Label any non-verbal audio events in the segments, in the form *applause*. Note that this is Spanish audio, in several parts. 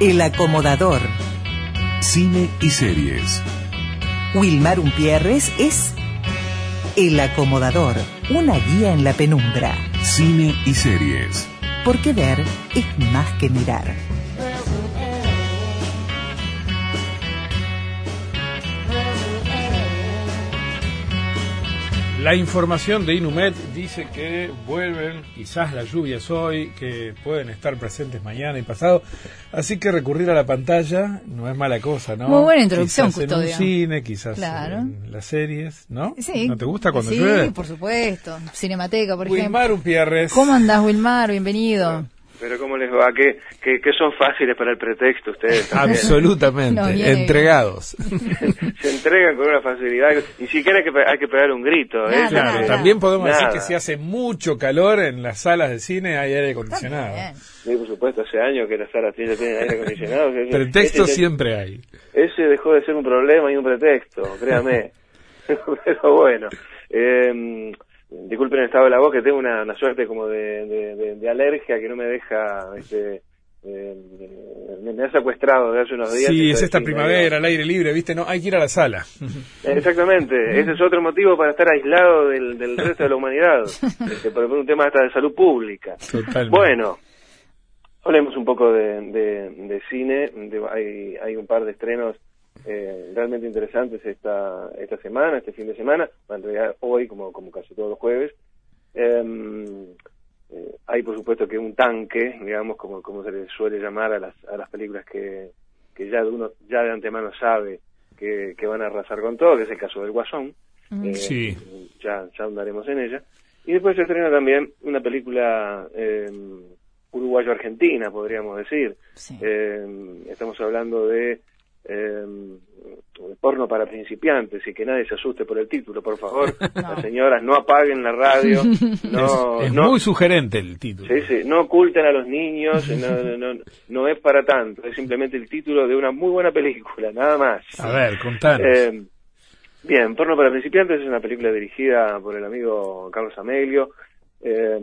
El acomodador. Cine y series. Wilmar Umpierres es El acomodador, una guía en la penumbra. Cine y series. Porque ver es más que mirar. La información de Inumet dice que vuelven quizás las lluvias hoy, que pueden estar presentes mañana y pasado. Así que recurrir a la pantalla no es mala cosa, ¿no? Muy buena introducción, quizás en un cine, quizás Claro. en las series, ¿no? Sí. ¿No te gusta cuando sí, llueve? por supuesto. Cinemateca, por ejemplo. Wilmar Umpierres. ¿Cómo andás, Wilmar? Bienvenido. Pero ¿cómo les va? ¿Qué, qué, qué son fáciles para el pretexto ustedes? también? Absolutamente, No, entregados. *laughs* Se entregan con una facilidad. Ni siquiera hay que, hay que pegar un grito. ¿eh? Nada, Claro, nada. también podemos decir que si hace mucho calor en las salas de cine hay aire acondicionado. Sí, por supuesto, hace años que las salas tienen aire acondicionado. *laughs* Pretexto ese- siempre hay. Ese dejó de ser un problema y un pretexto, créame. *laughs* Pero bueno, eh, disculpen el estado de la voz, que tengo una, una suerte como de, de, de- de alergia que no me deja... Este, eh, me, ha secuestrado de hace unos días. Sí, es esta primavera, al aire libre, ¿viste? No, hay que ir a la sala. *laughs* Exactamente, ese es otro motivo para estar aislado del, del resto de la humanidad, este, por un tema hasta de salud pública. Totalmente. Bueno, hablemos un poco de, de- de cine, de- hay, hay un par de estrenos eh, realmente interesantes esta, esta semana, este fin de semana, en realidad hoy, como, como casi todos los jueves. Em, eh, hay por supuesto que un tanque, digamos, como, como se le suele llamar a las, a las películas que, que ya de uno ya de antemano sabe que, que van a arrasar con todo, que es el caso del Guasón. Eh, Sí. Ya, ya andaremos en ella. Y después se estrena también una película eh, uruguayo-argentina, podríamos decir. Sí. Eh, estamos hablando de eh, porno para principiantes y que nadie se asuste por el título, por favor. *laughs* Las señoras no apaguen la radio, *laughs* no, es es no, muy sugerente el título. Sí, sí, no oculten a los niños, no, no, no, no es para tanto, es simplemente el título de una muy buena película, nada más. A ver, contanos. Eh, bien, Porno para principiantes es una película dirigida por el amigo Carlos Amelio, eh,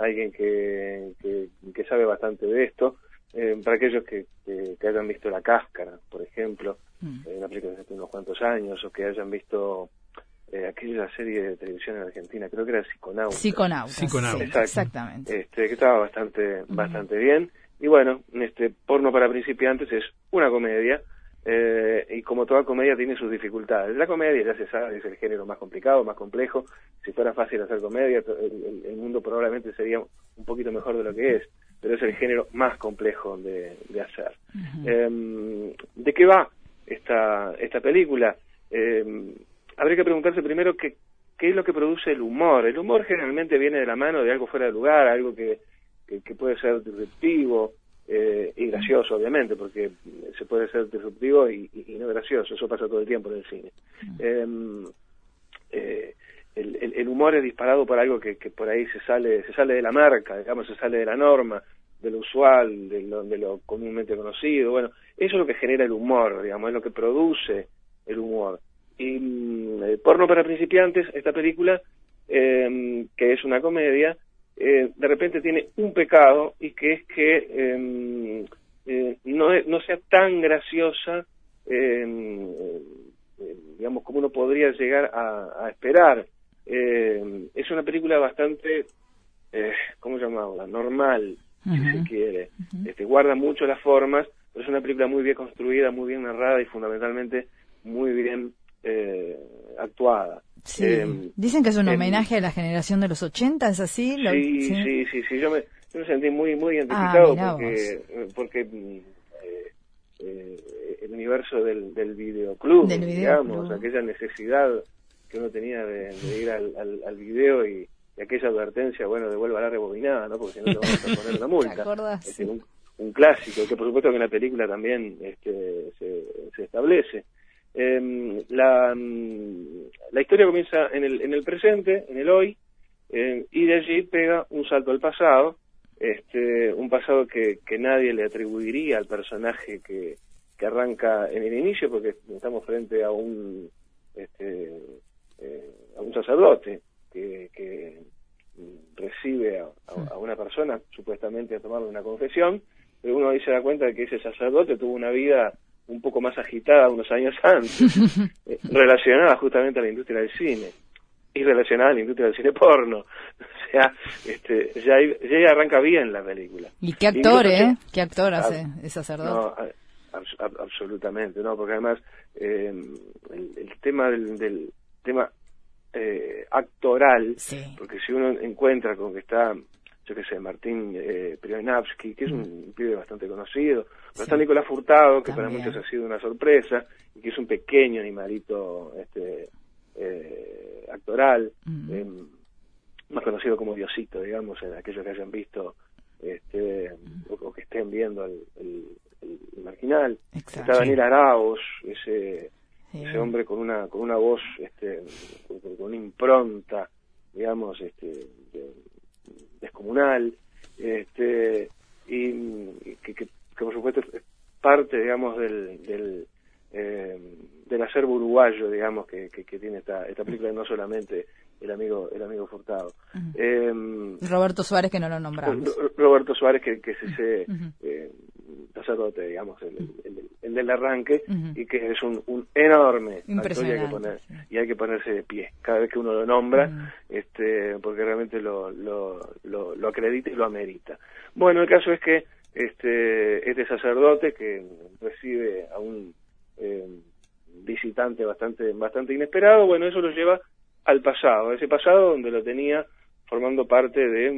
alguien que, que, que sabe bastante de esto. Eh, para aquellos que, que, que hayan visto La Cáscara, por ejemplo, Mm. eh, una película de hace unos cuantos años, o que hayan visto eh, aquella serie de televisión en Argentina, creo que era Psiconauta. Sí, Exacto. exactamente. este, que estaba bastante bastante bien y bueno este porno para principiantes es una comedia eh, y como toda comedia tiene sus dificultades la comedia ya se sabe es el género más complicado más complejo si fuera fácil hacer comedia el mundo probablemente sería un poquito mejor de lo que es pero es el género más complejo de, de hacer Em, de qué va esta esta película Em, habría que preguntarse primero qué qué es lo que produce el humor. El humor generalmente viene de la mano de algo fuera de lugar, algo que, que, que puede ser disruptivo eh, y gracioso, obviamente, porque se puede ser disruptivo y, y- y no gracioso. Eso pasa todo el tiempo en el cine. Eh, el, humor es disparado por algo que, que por ahí se sale se sale de la marca, digamos, se sale de la norma, de lo usual, de lo, de lo comúnmente conocido. Bueno, eso es lo que genera el humor, digamos, es lo que produce el humor. Y mm, eh, Porno para principiantes, esta película, eh, que es una comedia, eh, de repente tiene un pecado y que es que eh, eh, no, no sea tan graciosa, eh, eh, digamos, como uno podría llegar a esperar. Eh, es una película bastante, eh, ¿cómo llamarla? Normal, si se quiere. este, guarda mucho las formas, pero es una película muy bien construida, muy bien narrada y fundamentalmente muy bien eh, actuada. Sí. Eh, Dicen que es un en- homenaje a la generación de los 80, ¿es así? Lo- Sí, sí, sí, sí, Yo me, yo me sentí muy, muy Ah, identificado porque, eh, porque mm, eh, eh, el universo del, del videoclub, Del digamos, videoclub. aquella necesidad que uno tenía de, de ir al, al, al video y, y aquella advertencia, bueno, devuelva la rebobinada, ¿no? Porque si no te vamos a poner una *laughs* multa. Este, un, un clásico, que por supuesto que en la película también este, se, se establece. Eh, la, mm, la historia comienza en el, en el presente, en el hoy, eh, y de allí pega un salto al pasado, este, un pasado que, que nadie le atribuiría al personaje que, que arranca en el inicio, porque estamos frente a un, este, eh, a un sacerdote que, que recibe a, una persona supuestamente a tomarle una confesión, pero uno ahí se da cuenta de que ese sacerdote tuvo una vida un poco más agitada unos años *laughs* antes, eh, *laughs* relacionada justamente a la industria del cine y relacionada a la industria del cine porno. *laughs* O sea, este, ya, ya arranca bien la película. ¿Y qué actor, eh? ¿Qué actor hace el sacerdote? No, absolutamente, ¿no? Porque además eh, el, tema del, tema eh, actoral, porque si uno encuentra con que está, yo qué sé, Martín eh, que es un pibe bastante conocido, pero está Nicolás Furtado, que para muchos ha sido una sorpresa, y que es un pequeño animalito este, eh, actoral, más conocido como Diosito, digamos, en aquellos que hayan visto este, o, que estén viendo el, el marginal. Está Daniel Araos, ese, ese hombre con una con una voz, este, con, una impronta, digamos, este, descomunal, este, y que, que, por supuesto es parte, digamos, del, del eh, del acervo uruguayo, digamos, que, que, tiene esta, esta película, no solamente el amigo el amigo Furtado. Eh, Roberto Suárez, que no lo nombramos. Roberto Suárez, que, que es ese eh, sacerdote, digamos, el, el, del arranque, y que es un, un enorme actor y hay, que poner, y hay que ponerse de pie cada vez que uno lo nombra, este porque realmente lo, lo, lo, lo acredita y lo amerita. Bueno, el caso es que este, este sacerdote que recibe a un eh, visitante bastante, bastante inesperado, bueno, eso lo lleva al pasado, ese pasado donde lo tenía formando parte de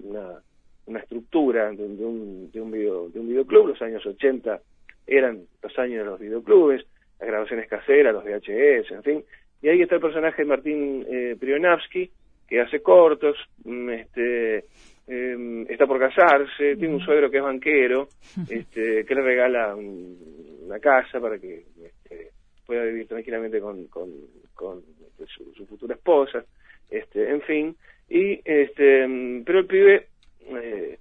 una, una estructura de, un, de, un video, de un videoclub, los años 80 eran los años de los videoclubes, las grabaciones caseras, los VHS, en fin, y ahí está el personaje de Martín eh, Prionavsky, que hace cortos, mm, este, em, está por casarse, tiene un suegro que es banquero, *laughs* este, que le regala una casa para que este, pueda vivir tranquilamente con, con, con este, su, futura esposa, este, en fin, y este, pero el pibe eh,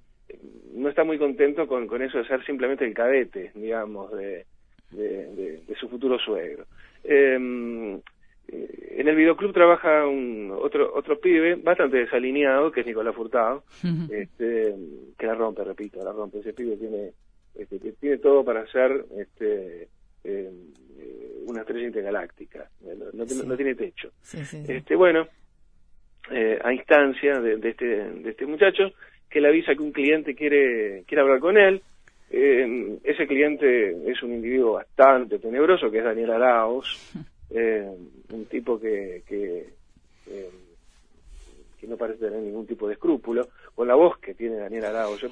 no está muy contento con, con eso de ser simplemente el cadete, digamos, de, de, su futuro suegro. Em, eh, en el videoclub trabaja un otro otro pibe bastante desalineado que es Nicolás Furtado *laughs* este, que la rompe repito la rompe ese pibe tiene este, tiene todo para ser este em, una estrella intergaláctica, no, tiene techo. este Bueno, eh, a instancia de, este, de este muchacho, que le avisa que un cliente quiere, quiere hablar con él, eh, ese cliente es un individuo bastante tenebroso, que es Daniel Araos, *laughs* eh, un tipo que, que, que, no parece tener ningún tipo de escrúpulo, con la voz que tiene Daniel Araos, yo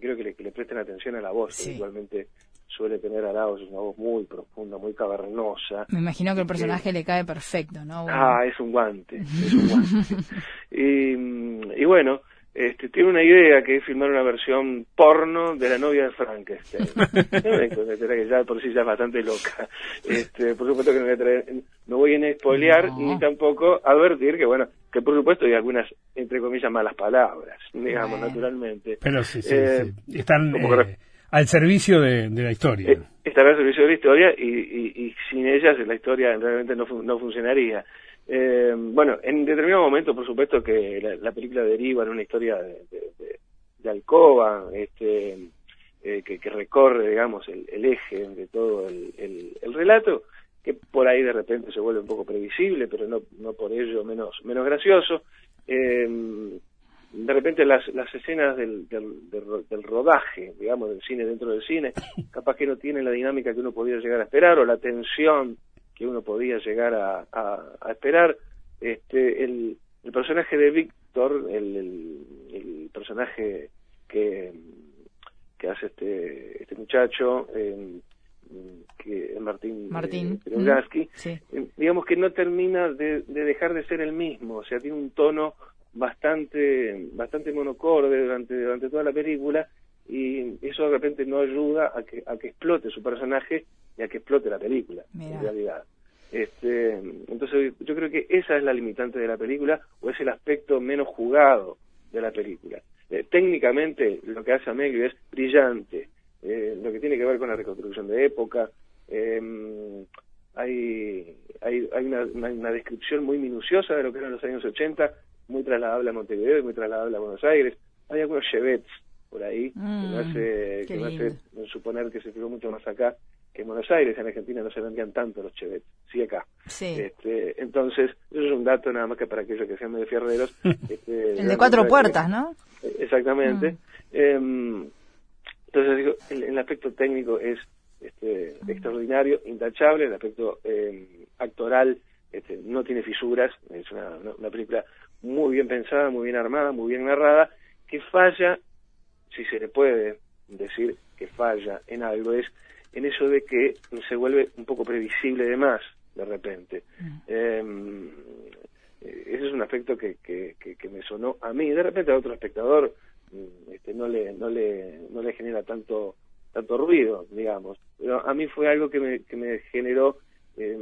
creo que le, que le presten atención a la voz, que igualmente suele tener Arauz, es una voz muy profunda, muy cavernosa. Me imagino que el personaje le cae perfecto, ¿no? Ah, es un guante, es un guante. *laughs* y, y, bueno, este, tiene una idea que es filmar una versión porno de la novia de Frankenstein. *laughs* que ya por sí ya es bastante loca. Este, por supuesto que no voy a, traer, no voy a spoilear ni tampoco advertir que, bueno, que por supuesto hay algunas, entre comillas, malas palabras, digamos, naturalmente. Pero sí, sí, eh, Están... Eh, al servicio de, la historia. Eh, estará al servicio de la historia y, sin ellas la historia realmente no, no funcionaría. Eh, bueno, en determinado momento, por supuesto que la, película deriva en una historia de, alcoba, este, eh, que, recorre, digamos, el, eje de todo el, el, relato, que por ahí de repente se vuelve un poco previsible, pero no, no por ello menos, menos gracioso. Eh, de repente las, las escenas del, del, rodaje, digamos, del cine dentro del cine, capaz que no tienen la dinámica que uno podía llegar a esperar o la tensión que uno podía llegar a, a, esperar. Este, el, el, personaje de Víctor, el, el, personaje que, que hace este, este muchacho, eh, que Martín, Martín. Eh, eh, digamos que no termina de, de dejar de ser el mismo, o sea, tiene un tono bastante bastante monocorde durante durante toda la película y eso de repente no ayuda a que a que explote su personaje y a que explote la película en realidad. Este entonces yo creo que esa es la limitante de la película o es el aspecto menos jugado de la película. Eh, técnicamente lo que hace Amelio es brillante eh, lo que tiene que ver con la reconstrucción de época em, hay hay, hay una, una, descripción muy minuciosa de lo que eran los años 80 muy trasladable a Montevideo y muy trasladable a Buenos Aires. Hay algunos chevets por ahí que me Mm, hace, que me hace suponer que se fijó mucho más acá que en Buenos Aires. En Argentina no se vendían tanto los chevets, sí acá. Sí. Este, entonces, eso es un dato nada más que para aquellos que sean medio fierreros. *laughs* Este, El de cuatro puertas, ¿no? Exactamente. Mm. Em, entonces, digo, el, el aspecto técnico es este, extraordinario, intachable, el aspecto em, actoral este, no tiene fisuras, es una- una película muy bien pensada, muy bien armada, muy bien narrada, que falla, si se le puede decir que falla en algo, es en eso de que se vuelve un poco previsible de más, de repente. Em, eh, ese es un aspecto que, que, que, que me sonó a mí. De repente a otro espectador mm, este, no le no le no le genera tanto tanto ruido, digamos. Pero a mí fue algo que me, que me generó eh,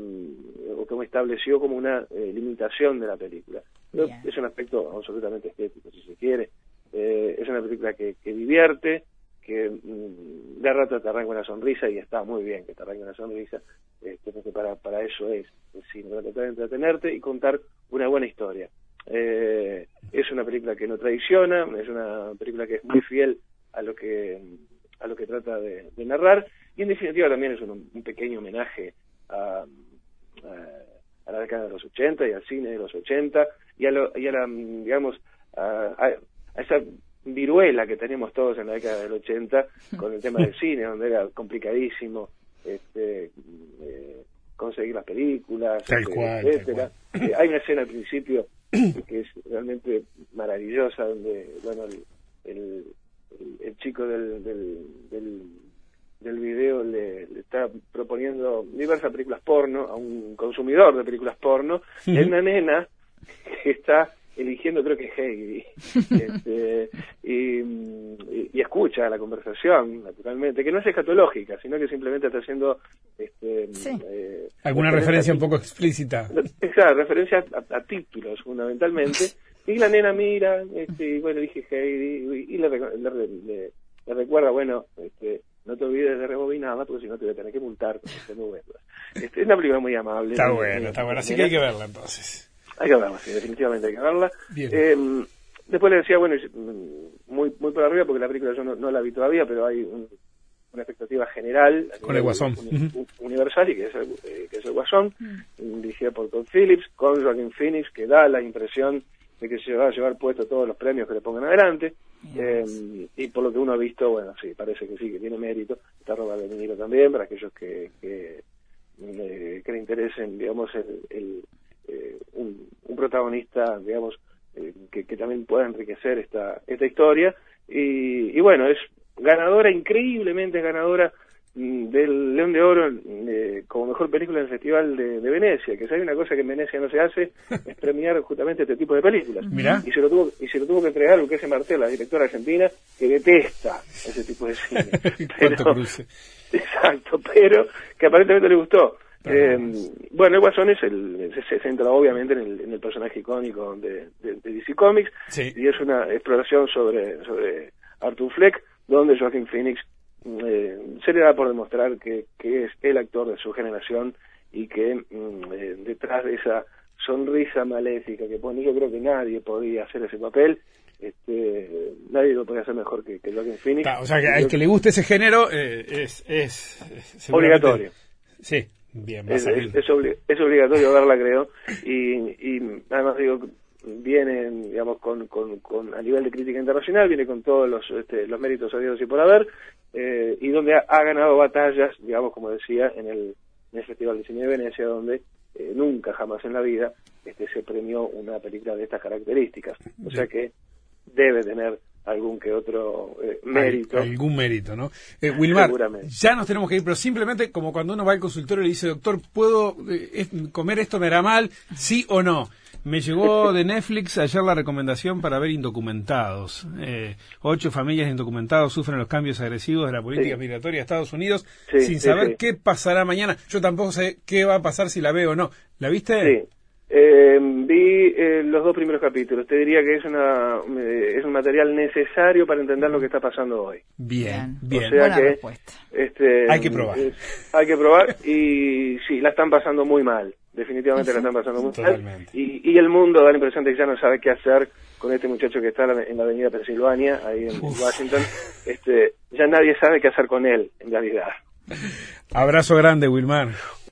o que me estableció como una eh, limitación de la película. Pero es un aspecto absolutamente estético, si se quiere. Eh, es una película que, que divierte, que mm, de rato te arranca una sonrisa y está muy bien que te arranque una sonrisa, este, porque para, para eso es el para tratar de entretenerte y contar una buena historia. Eh, es una película que no traiciona, es una película que es muy fiel a lo que a lo que trata de, de narrar y en definitiva también es un, un pequeño homenaje a, a- a la década de los 80 y al cine de los 80 y a, lo- y a la, mm, digamos, a, a- esa viruela que tenemos todos en la década del 80 con el tema del *laughs* cine, donde era complicadísimo este, eh, conseguir las películas, Tal este, cual, tal etcétera. Eh, hay una escena al principio que es realmente maravillosa, donde, bueno, el, el, el- el chico del, del, del, del video le, le está proponiendo diversas películas porno a un consumidor de películas porno, y hay una nena que está eligiendo creo que Heidi *laughs* este, y, y- y escucha la conversación naturalmente que no es escatológica sino que simplemente está haciendo este, Sí. eh, Alguna referencia un poco explícita. *laughs* Exacto, referencia a, a títulos fundamentalmente. Y la nena mira, este, y bueno, dije Heidi, y, y le, le, le- le recuerda, bueno, este, no te olvides de rebobinarla, porque si no te voy a tener que multar con este nuevo. Este, es una película muy amable. Está bueno, está bueno. Así que hay que verla entonces. Hay que verla, sí, definitivamente hay que verla. Bien. Eh, después le decía, bueno, mm, muy muy por arriba, porque la película yo no, no la vi todavía, pero hay un- una expectativa general. Con el Guasón. universal, y que es el, eh, que es el Guasón, dirigida por Todd Phillips, con Joaquin Phoenix, que da la impresión de que se va a llevar puesto todos los premios que le pongan adelante. Eh, y por lo que uno ha visto, bueno, sí, parece que sí, que tiene mérito. Está Robert De Niro también, para aquellos que, que, eh, que le interesen, digamos, el, el, eh, un, un protagonista, digamos, eh, que, que también pueda enriquecer esta, esta historia. Y, y bueno, es ganadora, increíblemente ganadora mm, del León de Oro eh, como mejor película en el Festival de, de Venecia, que si hay una cosa que en Venecia no se hace, *laughs* es premiar justamente este tipo de películas. Mirá. Y se lo tuvo, y se lo tuvo que entregar Lucrecia Martel, la directora argentina, que detesta ese tipo de cine. *laughs* Pero-. *laughs* Exacto, pero que aparentemente le gustó. Eh, bueno, el Guasón es el, se, centra obviamente en el, en el personaje icónico de, de- de DC Comics Sí. y es una exploración sobre, sobre Arthur Fleck, donde Joaquin Phoenix eh, se le da por demostrar que, que es el actor de su generación y que mm, eh, detrás de esa sonrisa maléfica que pone, yo creo que nadie podía hacer ese papel, este, nadie lo podía hacer mejor que, que Joaquin Phoenix. O sea, que al que le guste ese género eh, es, es, es Obligatorio. Sí, bien, es, es- es obli- es obligatorio verla, creo, y, y además digo, viene, digamos, con, con, con- a nivel de crítica internacional, viene con todos los, este, los méritos a Dios y por haber, eh, y donde ha, ha ganado batallas, digamos, como decía, en el, en el Festival de Cine de Venecia, donde eh, nunca jamás en la vida este, se premió una película de estas características. O sea que debe tener algún que otro eh, mérito. Al- algún mérito, ¿no? Eh, Wilmar, ya nos tenemos que ir, pero simplemente como cuando uno va al consultorio y le dice, doctor, ¿puedo eh, comer esto? ¿Me hará mal? ¿Sí o no? Me llegó de Netflix ayer la recomendación para ver Indocumentados. Eh, ocho familias indocumentados sufren los cambios agresivos de la política Sí. migratoria de Estados Unidos Sí, sin saber sí. qué pasará mañana. Yo tampoco sé qué va a pasar si la veo o no. ¿La viste? Sí. Eh, vi eh, los dos primeros capítulos. Te diría que es una eh, es un material necesario para entender lo que está pasando hoy. Bien, Bien. bien. O sea Buena que respuesta. este Hay que probar. hay que probar y sí, la están pasando muy mal. definitivamente la están pasando muy mal. Y, y el mundo da la impresión de que ya no sabe qué hacer con este muchacho que está en la avenida Pensilvania, ahí en, Washington. Este, ya nadie sabe qué hacer con él, en realidad. Abrazo grande, Wilmar.